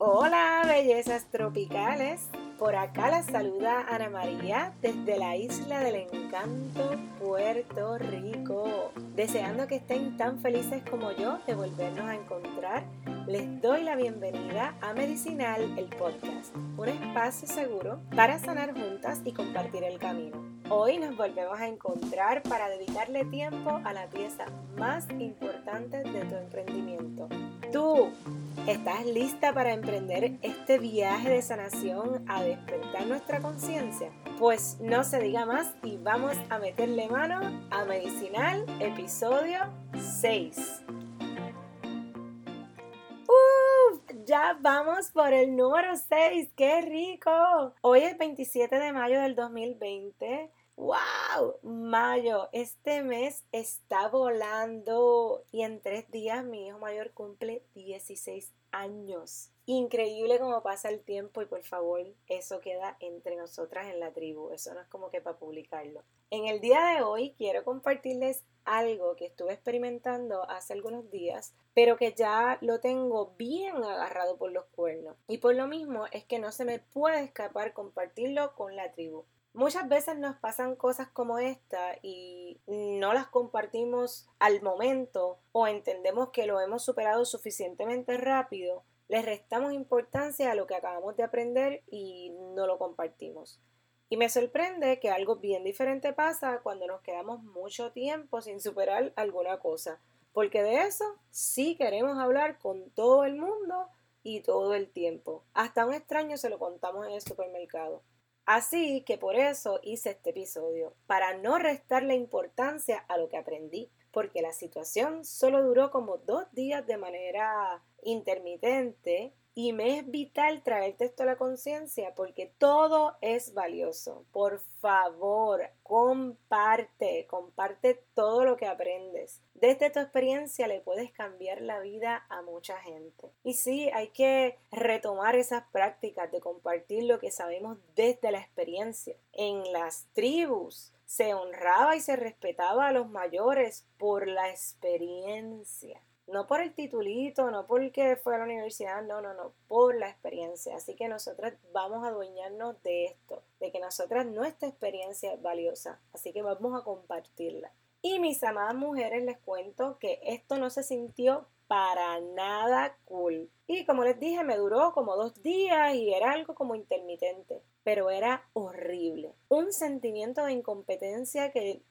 Hola, bellezas tropicales. Por acá la saluda Ana María desde la isla del encanto, Puerto Rico. Deseando que estén tan felices como yo de volvernos a encontrar, les doy la bienvenida a Medicinal, el podcast, un espacio seguro para sanar juntas y compartir el camino. Hoy nos volvemos a encontrar para dedicarle tiempo a la pieza más importante de tu emprendimiento, tú. ¿Estás lista para emprender este viaje de sanación a despertar nuestra conciencia? Pues no se diga más y vamos a meterle mano a Medicinal, episodio 6. ya vamos por el número 6. ¡Qué rico! Hoy es 27 de mayo del 2020. ¡Wow! Mayo, este mes está volando y en tres días mi hijo mayor cumple 16 años. Increíble cómo pasa el tiempo y por favor, eso queda entre nosotras en la tribu, eso no es como que para publicarlo. En el día de hoy quiero compartirles algo que estuve experimentando hace algunos días, pero que ya lo tengo bien agarrado por los cuernos. Y por lo mismo es que no se me puede escapar compartirlo con la tribu. Muchas veces nos pasan cosas como esta y no las compartimos al momento o entendemos que lo hemos superado suficientemente rápido, le restamos importancia a lo que acabamos de aprender y no lo compartimos. Y me sorprende que algo bien diferente pasa cuando nos quedamos mucho tiempo sin superar alguna cosa, porque de eso sí queremos hablar con todo el mundo y todo el tiempo. Hasta un extraño se lo contamos en el supermercado. Así que por eso hice este episodio, para no restarle importancia a lo que aprendí, porque la situación solo duró como dos días de manera intermitente y me es vital traerte esto a la conciencia porque todo es valioso. Por favor, comparte, comparte todo lo que aprendes. Desde tu experiencia le puedes cambiar la vida a mucha gente. Y sí, hay que retomar esas prácticas de compartir lo que sabemos desde la experiencia. En las tribus se honraba y se respetaba a los mayores por la experiencia no por el titulito, no porque fue a la universidad, no, no, no, por la experiencia. Así que nosotras vamos a adueñarnos de esto, de que nosotras nuestra experiencia es valiosa, así que vamos a compartirla. Y mis amadas mujeres les cuento que esto no se sintió para nada cool. Y como les dije, me duró como dos días y era algo como intermitente, pero era horrible. Un sentimiento de incompetencia que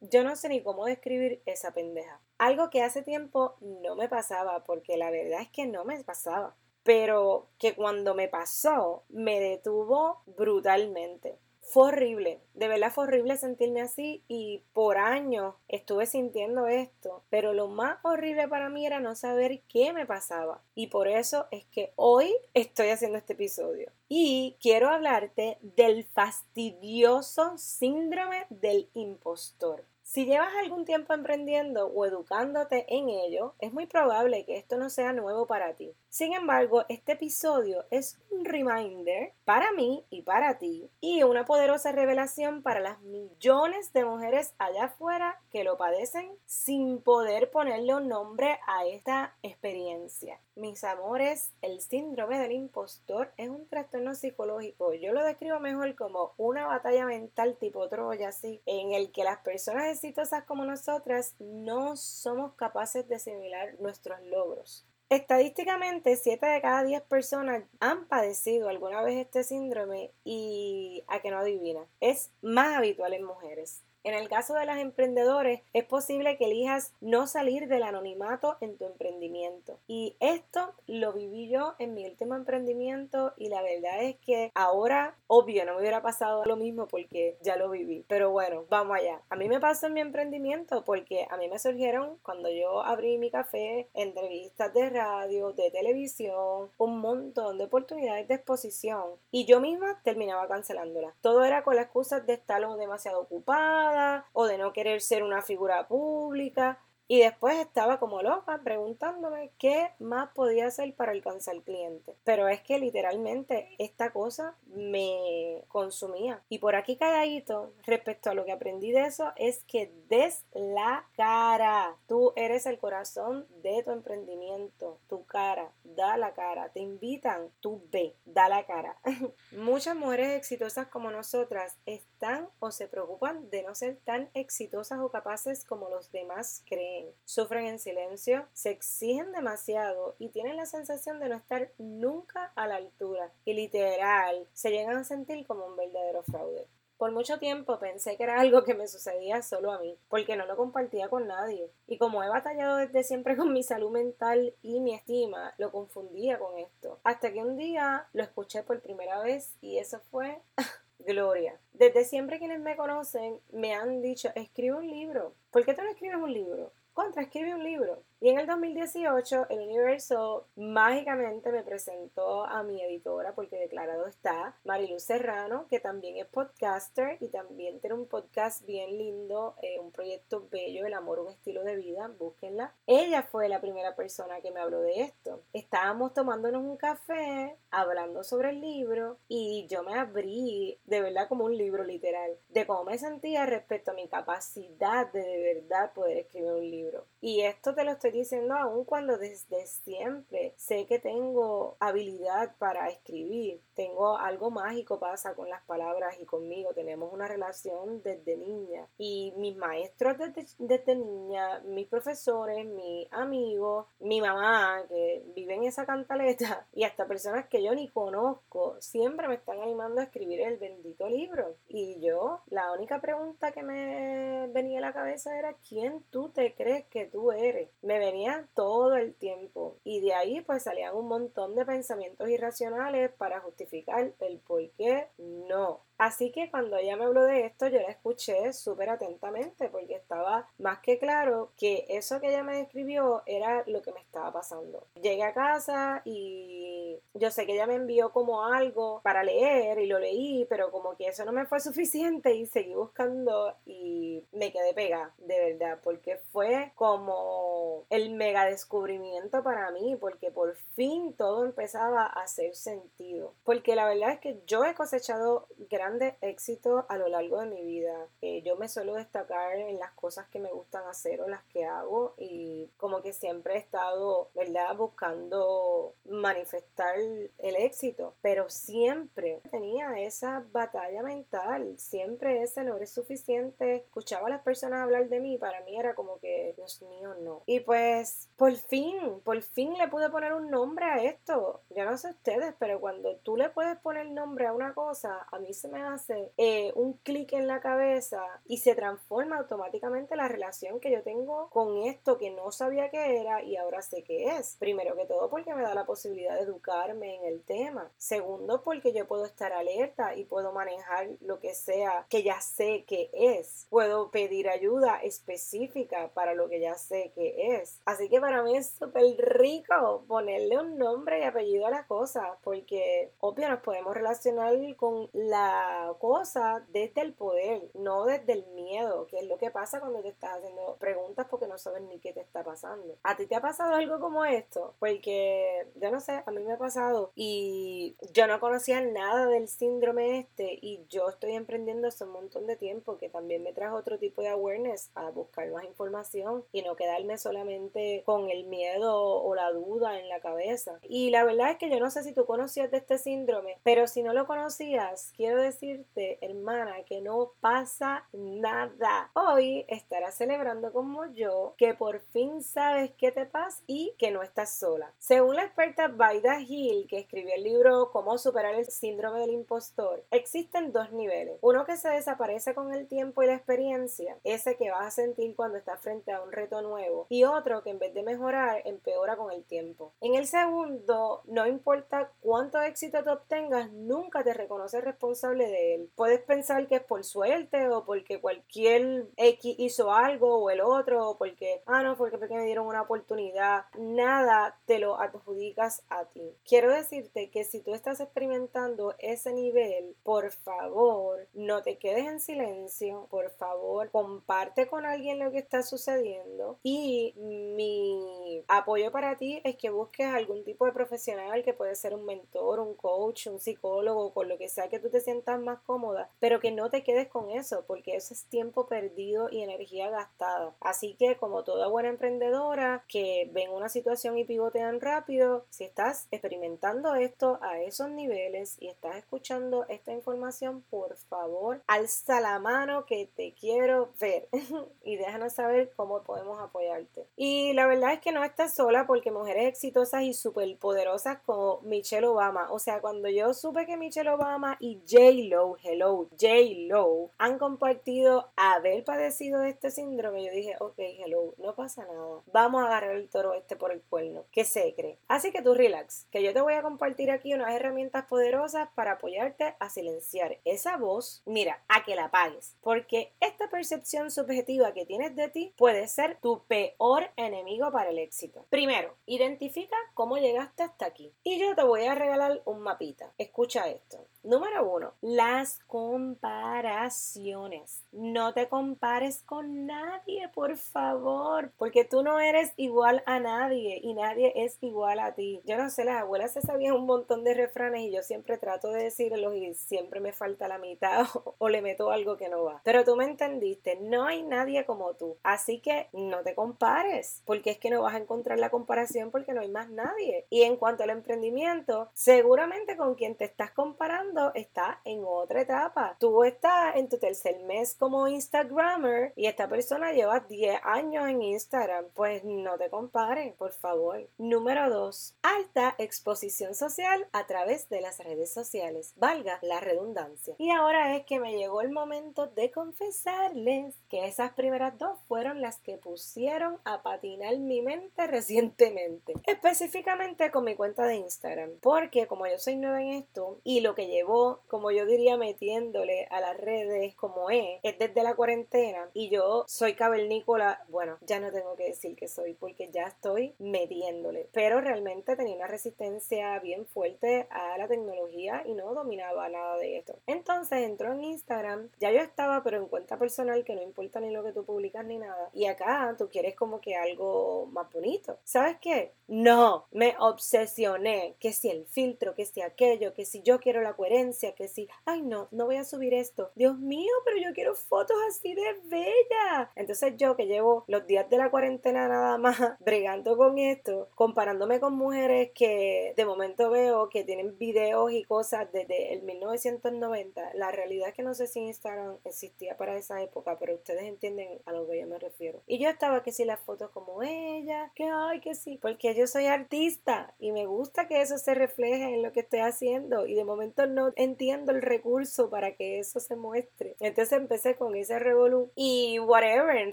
yo no sé ni cómo describir esa pendeja. Algo que hace tiempo no me pasaba, porque la verdad es que no me pasaba, pero que cuando me pasó me detuvo brutalmente. Fue horrible, de verdad fue horrible sentirme así y por años estuve sintiendo esto, pero lo más horrible para mí era no saber qué me pasaba y por eso es que hoy estoy haciendo este episodio y quiero hablarte del fastidioso síndrome del impostor. Si llevas algún tiempo emprendiendo o educándote en ello, es muy probable que esto no sea nuevo para ti. Sin embargo, este episodio es reminder para mí y para ti y una poderosa revelación para las millones de mujeres allá afuera que lo padecen sin poder ponerle un nombre a esta experiencia. Mis amores, el síndrome del impostor es un trastorno psicológico. Yo lo describo mejor como una batalla mental tipo Troya, así, en el que las personas exitosas como nosotras no somos capaces de asimilar nuestros logros. Estadísticamente, 7 de cada 10 personas han padecido alguna vez este síndrome y a que no adivina, es más habitual en mujeres. En el caso de las emprendedores, es posible que elijas no salir del anonimato en tu emprendimiento. Y esto lo viví yo en mi último emprendimiento y la verdad es que ahora, obvio, no me hubiera pasado lo mismo porque ya lo viví. Pero bueno, vamos allá. A mí me pasó en mi emprendimiento porque a mí me surgieron cuando yo abrí mi café entrevistas de radio, de televisión, un montón de oportunidades de exposición y yo misma terminaba cancelándolas. Todo era con la excusa de estar demasiado ocupada o de no querer ser una figura pública. Y después estaba como loca preguntándome qué más podía hacer para alcanzar al cliente. Pero es que literalmente esta cosa me consumía. Y por aquí calladito, respecto a lo que aprendí de eso, es que des la cara. Eres el corazón de tu emprendimiento, tu cara. da la cara. Te invitan, tú ve, da la cara. Muchas mujeres exitosas como nosotras están o se preocupan de no ser tan exitosas o capaces como los demás creen. Sufren en silencio, se exigen demasiado y tienen la sensación de no estar nunca a la altura. Y literal, se llegan a sentir como un verdadero fraude. Por mucho tiempo pensé que era algo que me sucedía solo a mí, porque no lo compartía con nadie. Y como he batallado desde siempre con mi salud mental y mi estima, lo confundía con esto. Hasta que un día lo escuché por primera vez y eso fue gloria. Desde siempre quienes me conocen me han dicho, escribe un libro. ¿Por qué tú no escribes un libro? Contra, escribe un libro. Y en el 2018, el universo mágicamente me presentó a mi editora, porque declarado está, Mariluz Serrano, que también es podcaster y también tiene un podcast bien lindo, eh, un proyecto bello, El amor, un estilo de vida, búsquenla. Ella fue la primera persona que me habló de esto. Estábamos tomándonos un café, hablando sobre el libro, y yo me abrí, de verdad, como un libro literal, de cómo me sentía respecto a mi capacidad de de verdad poder escribir un libro. Y esto te lo estoy diciendo aún cuando desde siempre sé que tengo habilidad para escribir. Tengo algo mágico pasa con las palabras y conmigo. Tenemos una relación desde niña. Y mis maestros desde, desde niña, mis profesores, mis amigos, mi mamá que vive en esa cantaleta y hasta personas que yo ni conozco, siempre me están animando a escribir el bendito libro. Y yo, la única pregunta que me venía a la cabeza era, ¿quién tú te crees que tú eres? Me venía todo el tiempo. Y de ahí pues salían un montón de pensamientos irracionales para justificar el por qué no. Así que cuando ella me habló de esto, yo la escuché súper atentamente porque estaba más que claro que eso que ella me describió era lo que me estaba pasando. Llegué a casa y yo sé que ella me envió como algo para leer y lo leí, pero como que eso no me fue suficiente y seguí buscando y me quedé pegada, de verdad, porque fue como el mega descubrimiento para mí, porque por fin todo empezaba a hacer sentido. Porque la verdad es que yo he cosechado de éxito a lo largo de mi vida. Eh, yo me suelo destacar en las cosas que me gustan hacer o las que hago y como que siempre he estado, ¿verdad? Buscando manifestar el éxito, pero siempre tenía esa batalla mental, siempre ese no es suficiente. Escuchaba a las personas hablar de mí, para mí era como que, Dios mío, no. Y pues, por fin, por fin le pude poner un nombre a esto. Ya no sé ustedes, pero cuando tú le puedes poner nombre a una cosa, a mí se me hace eh, un clic en la cabeza y se transforma automáticamente la relación que yo tengo con esto que no sabía que era y ahora sé que es. Primero que todo porque me da la posibilidad de educarme en el tema. Segundo porque yo puedo estar alerta y puedo manejar lo que sea que ya sé que es. Puedo pedir ayuda específica para lo que ya sé que es. Así que para mí es súper rico ponerle un nombre y apellido a las cosas porque obvio nos podemos relacionar con la cosa desde el poder, no desde el miedo, que es lo que pasa cuando te estás haciendo preguntas porque no sabes ni qué te está pasando. ¿A ti te ha pasado algo como esto? Porque yo no sé, a mí me ha pasado y yo no conocía nada del síndrome este y yo estoy emprendiendo hace un montón de tiempo que también me trajo otro tipo de awareness a buscar más información y no quedarme solamente con el miedo o la duda en la cabeza. Y la verdad es que yo no sé si tú conocías de este síndrome, pero si no lo conocías, quiero decir decirte, hermana, que no pasa nada. Hoy estarás celebrando como yo que por fin sabes qué te pasa y que no estás sola. Según la experta Baida Hill, que escribió el libro Cómo superar el síndrome del impostor, existen dos niveles. Uno que se desaparece con el tiempo y la experiencia, ese que vas a sentir cuando estás frente a un reto nuevo, y otro que en vez de mejorar, empeora con el tiempo. En el segundo, no importa cuánto éxito te obtengas, nunca te reconoces responsable de él. Puedes pensar que es por suerte o porque cualquier X hizo algo o el otro o porque, ah, no, porque, porque me dieron una oportunidad. Nada te lo adjudicas a ti. quiero decirte que si tú estás experimentando ese nivel, por favor, no te quedes en silencio, por favor, comparte con alguien lo que está sucediendo y mi apoyo para ti es que busques algún tipo de profesional que puede ser un mentor, un coach, un psicólogo, con lo que sea que tú te sientas más cómoda, pero que no te quedes con eso, porque eso es tiempo perdido y energía gastada. Así que como toda buena emprendedora que ven una situación y pivotean rápido, si estás experimentando esto a esos niveles y estás escuchando esta información, por favor, alza la mano que te quiero ver y déjanos saber cómo podemos apoyarte. Y la verdad es que no estás sola porque mujeres exitosas y súper poderosas como Michelle Obama, o sea, cuando yo supe que Michelle Obama y J. Lo, hello, J. Lo, han compartido haber padecido de este síndrome, yo dije, ok, hello, no pasa nada. Vamos a agarrar el toro este por el cuerno. ¿Qué se cree? Así que tú relax, que yo te voy a compartir aquí unas herramientas poderosas para apoyarte a silenciar esa voz, mira, a que la apagues. Porque esta percepción subjetiva que tienes de ti puede ser tu peor enemigo para el éxito. Primero, identifica cómo llegaste hasta aquí. Y yo te voy a regalar un mapita. Escucha esto. Número uno, las comparaciones. No te compares con nadie, por favor, porque tú no eres igual a nadie y nadie es igual a ti. Yo no sé, las abuelas se sabían un montón de refranes y yo siempre trato de decirlos y siempre me falta la mitad o, le meto algo que no va. Pero tú me entendiste, no hay nadie como tú. Así que no te compares, porque es que no vas a encontrar la comparación porque no hay más nadie. Y en cuanto al emprendimiento, seguramente con quien te estás comparando, está en otra etapa. Tú estás en tu tercer mes como Instagrammer y esta persona lleva 10 años en Instagram. Pues no te compares, por favor. Número 2. Alta exposición social a través de las redes sociales. Valga la redundancia. Y ahora es que me llegó el momento de confesarles que esas primeras dos fueron las que pusieron a patinar mi mente recientemente. Específicamente con mi cuenta de Instagram. Porque como yo soy nueva en esto y lo que llevo como yo diría, metiéndole a las redes como es, es desde la cuarentena y yo soy cavernícola, bueno, ya no tengo que decir que soy porque ya estoy metiéndole, pero realmente tenía una resistencia bien fuerte a la tecnología y no dominaba nada de esto. Entonces entró en Instagram, ya yo estaba, pero en cuenta personal que no importa ni lo que tú publicas ni nada. Y acá tú quieres como que algo más bonito. ¿Sabes qué? No, me obsesioné, que si el filtro, que si aquello, que si yo quiero la coherencia que si, ay no, no voy a subir esto. Dios mío, pero yo quiero fotos así de bella. Entonces yo que llevo los días de la cuarentena nada más bregando con esto, comparándome con mujeres que de momento veo que tienen videos y cosas desde el 1990, la realidad es que no sé si Instagram existía para esa época, pero ustedes entienden a lo que yo me refiero. Y yo estaba que si las fotos como ella, que ay, que sí, porque yo soy artista y me gusta que eso se refleje en lo que estoy haciendo y de momento no entiendo el recurso para que eso se muestre. Entonces empecé con ese revolú y whatever, en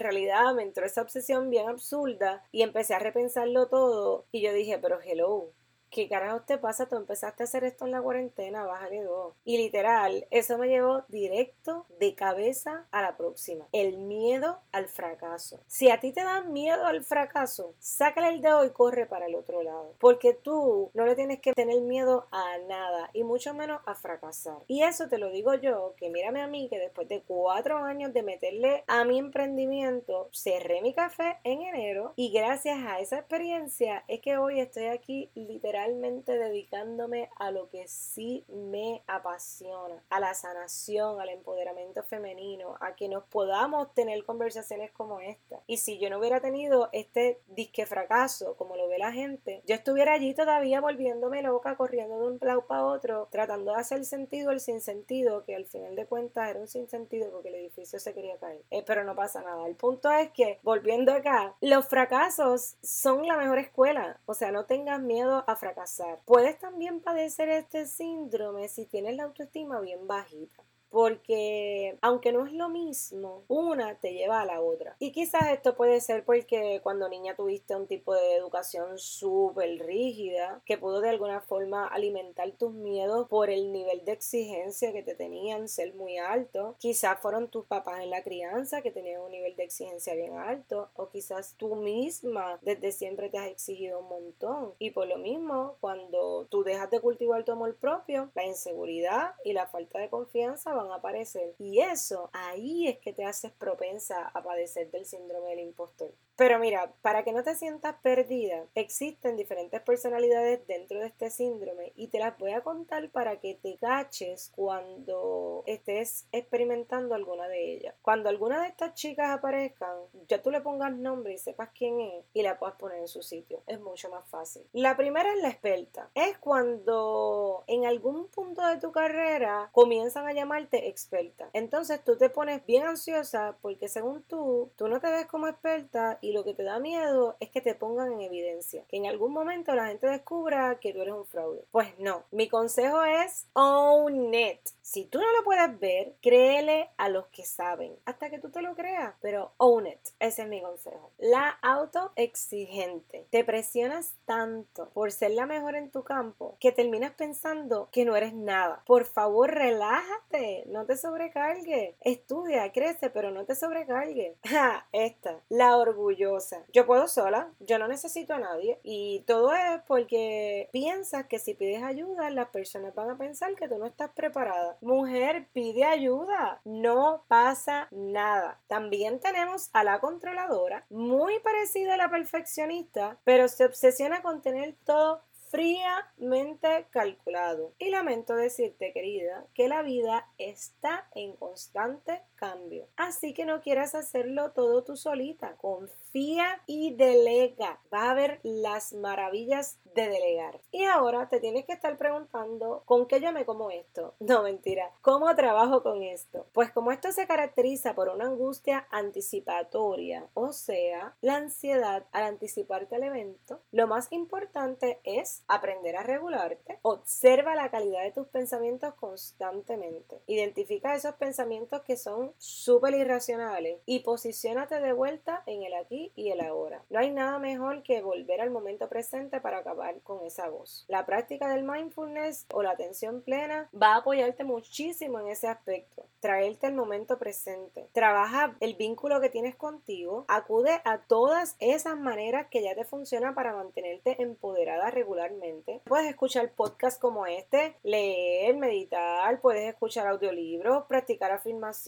realidad me entró esa obsesión bien absurda y empecé a repensarlo todo y yo dije, pero hello, ¿qué carajo te pasa? Tú empezaste a hacer esto en la cuarentena, bájale dos. Y literal, eso me llevó directo de cabeza a la próxima. El miedo al fracaso. Si a ti te da miedo al fracaso, sácale el dedo y corre para el otro lado. Porque tú no le tienes que tener miedo a nada y mucho menos a fracasar. Y eso te lo digo yo, que mírame a mí, que después de cuatro años de meterle a mi emprendimiento, cerré mi café en enero y gracias a esa experiencia es que hoy estoy aquí literal dedicándome a lo que sí me apasiona, a la sanación, al empoderamiento femenino, a que nos podamos tener conversaciones como esta. Y si yo no hubiera tenido este disque fracaso, como lo ve la gente, yo estuviera allí todavía volviéndome loca, corriendo de un lado para otro, tratando de hacer sentido el sinsentido, que al final de cuentas era un sinsentido porque el edificio se quería caer. Eh, pero no pasa nada. El punto es que, volviendo acá, los fracasos son la mejor escuela. O sea, no tengas miedo a fracasar. Puedes también padecer este síndrome si tienes la autoestima bien bajita. Porque aunque no es lo mismo, una te lleva a la otra. Y quizás esto puede ser porque cuando niña tuviste un tipo de educación súper rígida que pudo de alguna forma alimentar tus miedos por el nivel de exigencia que te tenían ser muy alto. Quizás fueron tus papás en la crianza que tenían un nivel de exigencia bien alto o quizás tú misma desde siempre te has exigido un montón. Y por lo mismo, cuando tú dejas de cultivar tu amor propio, la inseguridad y la falta de confianza van a aparecer. Y eso ahí es que te haces propensa a padecer del síndrome del impostor. Pero mira, para que no te sientas perdida, existen diferentes personalidades dentro de este síndrome y te las voy a contar para que te caches cuando estés experimentando alguna de ellas. Cuando alguna de estas chicas aparezcan, ya tú le pongas nombre y sepas quién es y la puedas poner en su sitio. Es mucho más fácil. La primera es la experta. Es cuando en algún punto de tu carrera comienzan a llamarte experta. Entonces tú te pones bien ansiosa porque según tú, tú no te ves como experta y lo que te da miedo es que te pongan en evidencia, que en algún momento la gente descubra que tú eres un fraude. Pues no, mi consejo es own it. Si tú no lo puedes ver, créele a los que saben, hasta que tú te lo creas, pero own it. Ese es mi consejo. La autoexigente. Te presionas tanto por ser la mejor en tu campo que terminas pensando que no eres nada. Por favor, relájate, no te sobrecargue. Estudia, crece, pero no te sobrecargue. Ja, esta, la orgullo yo puedo sola, yo no necesito a nadie y todo es porque piensas que si pides ayuda las personas van a pensar que tú no estás preparada. Mujer, pide ayuda, no pasa nada. También tenemos a la controladora, muy parecida a la perfeccionista, pero se obsesiona con tener todo fríamente calculado. Y lamento decirte, querida, que la vida está en constante cambio. Así que no quieras hacerlo todo tú solita. Confía y delega. Va a ver las maravillas de delegar. Y ahora te tienes que estar preguntando, ¿con qué yo me como esto? No, mentira. ¿Cómo trabajo con esto? Pues como esto se caracteriza por una angustia anticipatoria, o sea, la ansiedad al anticiparte al evento, lo más importante es aprender a regularte. Observa la calidad de tus pensamientos constantemente. Identifica esos pensamientos que son súper irracionales y posiciónate de vuelta en el aquí y el ahora. No hay nada mejor que volver al momento presente para acabar con esa voz. La práctica del mindfulness o la atención plena va a apoyarte muchísimo en ese aspecto. Traerte el momento presente. Trabaja el vínculo que tienes contigo. Acude a todas esas maneras que ya te funcionan para mantenerte empoderada regularmente. Puedes escuchar podcasts como este, leer, meditar, puedes escuchar audiolibros, practicar afirmaciones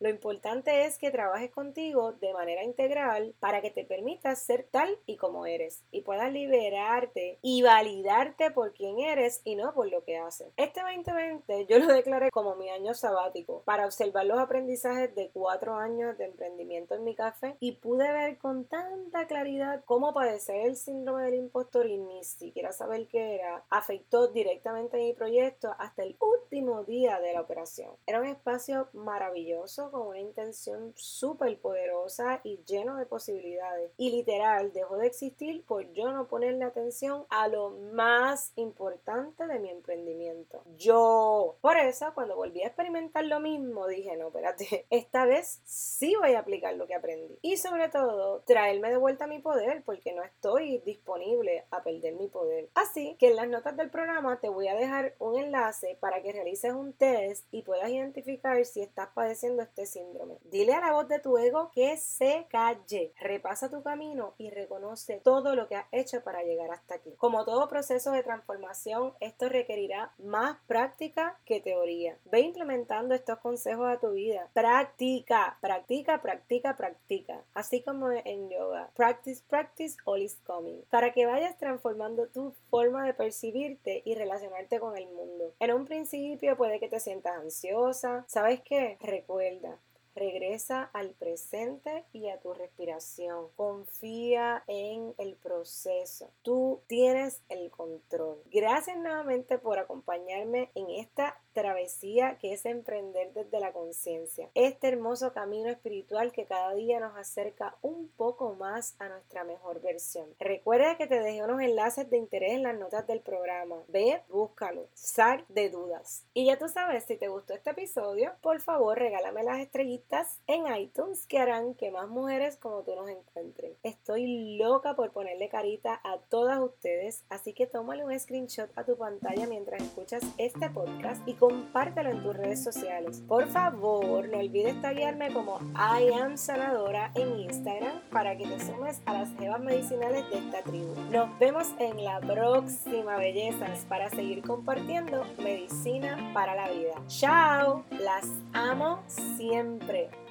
lo importante es que trabajes contigo de manera integral para que te permitas ser tal y como eres y puedas liberarte y validarte por quien eres y no por lo que haces. Este 2020 yo lo declaré como mi año sabático observar los aprendizajes de cuatro años de emprendimiento en mi café y pude ver con tanta claridad cómo padecer el síndrome del impostor y ni siquiera saber qué era afectó directamente mi proyecto hasta el último día de la operación. Era un espacio maravilloso con una intención súper poderosa y lleno de posibilidades. Y literal, dejó de existir por yo no ponerle atención a lo más importante de mi emprendimiento. Yo. Por eso, cuando volví a experimentar lo mismo, dije, no, espérate, esta vez sí voy a aplicar lo que aprendí. Y sobre todo, traerme de vuelta mi poder, porque no estoy disponible a perder mi poder. Así que en las notas del programa te voy a dejar un enlace para que realices un test y puedas identificar si estás padeciendo este síndrome. Dile a la voz de tu ego que se calle. Repasa tu camino y reconoce todo lo que has hecho para llegar hasta aquí. Como todo proceso de transformación, esto requerirá más práctica que teoría. Ve implementando estos consejos a tu vida. Practica, practica, practica, practica. Así como en yoga. Practice, practice, all is coming. Para que vayas transformando tu forma de percibirte y relacionarte con el mundo. En un principio puede que te sientas ansiosa. ¿Sabes qué? Recuerda Regresa al presente y a tu respiración. Confía en el proceso. Tú tienes el control. Gracias nuevamente por acompañarme en esta travesía que es emprender desde la conciencia. Este hermoso camino espiritual que cada día nos acerca un poco más a nuestra mejor versión. Recuerda que te dejé unos enlaces de interés en las notas del programa. Ve, búscalo, sal de dudas. Y ya tú sabes, si te gustó este episodio, por favor regálame las estrellitas en iTunes que harán que más mujeres como tú nos encuentren. Estoy loca por ponerle carita a todas ustedes, así que tómale un screenshot a tu pantalla mientras escuchas este podcast y compártelo en tus redes sociales. Por favor, no olvides taguearme como I am sanadora en Instagram para que te sumes a las jevas medicinales de esta tribu. Nos vemos en la próxima bellezas para seguir compartiendo medicina para la vida. Chao, las amo siempre.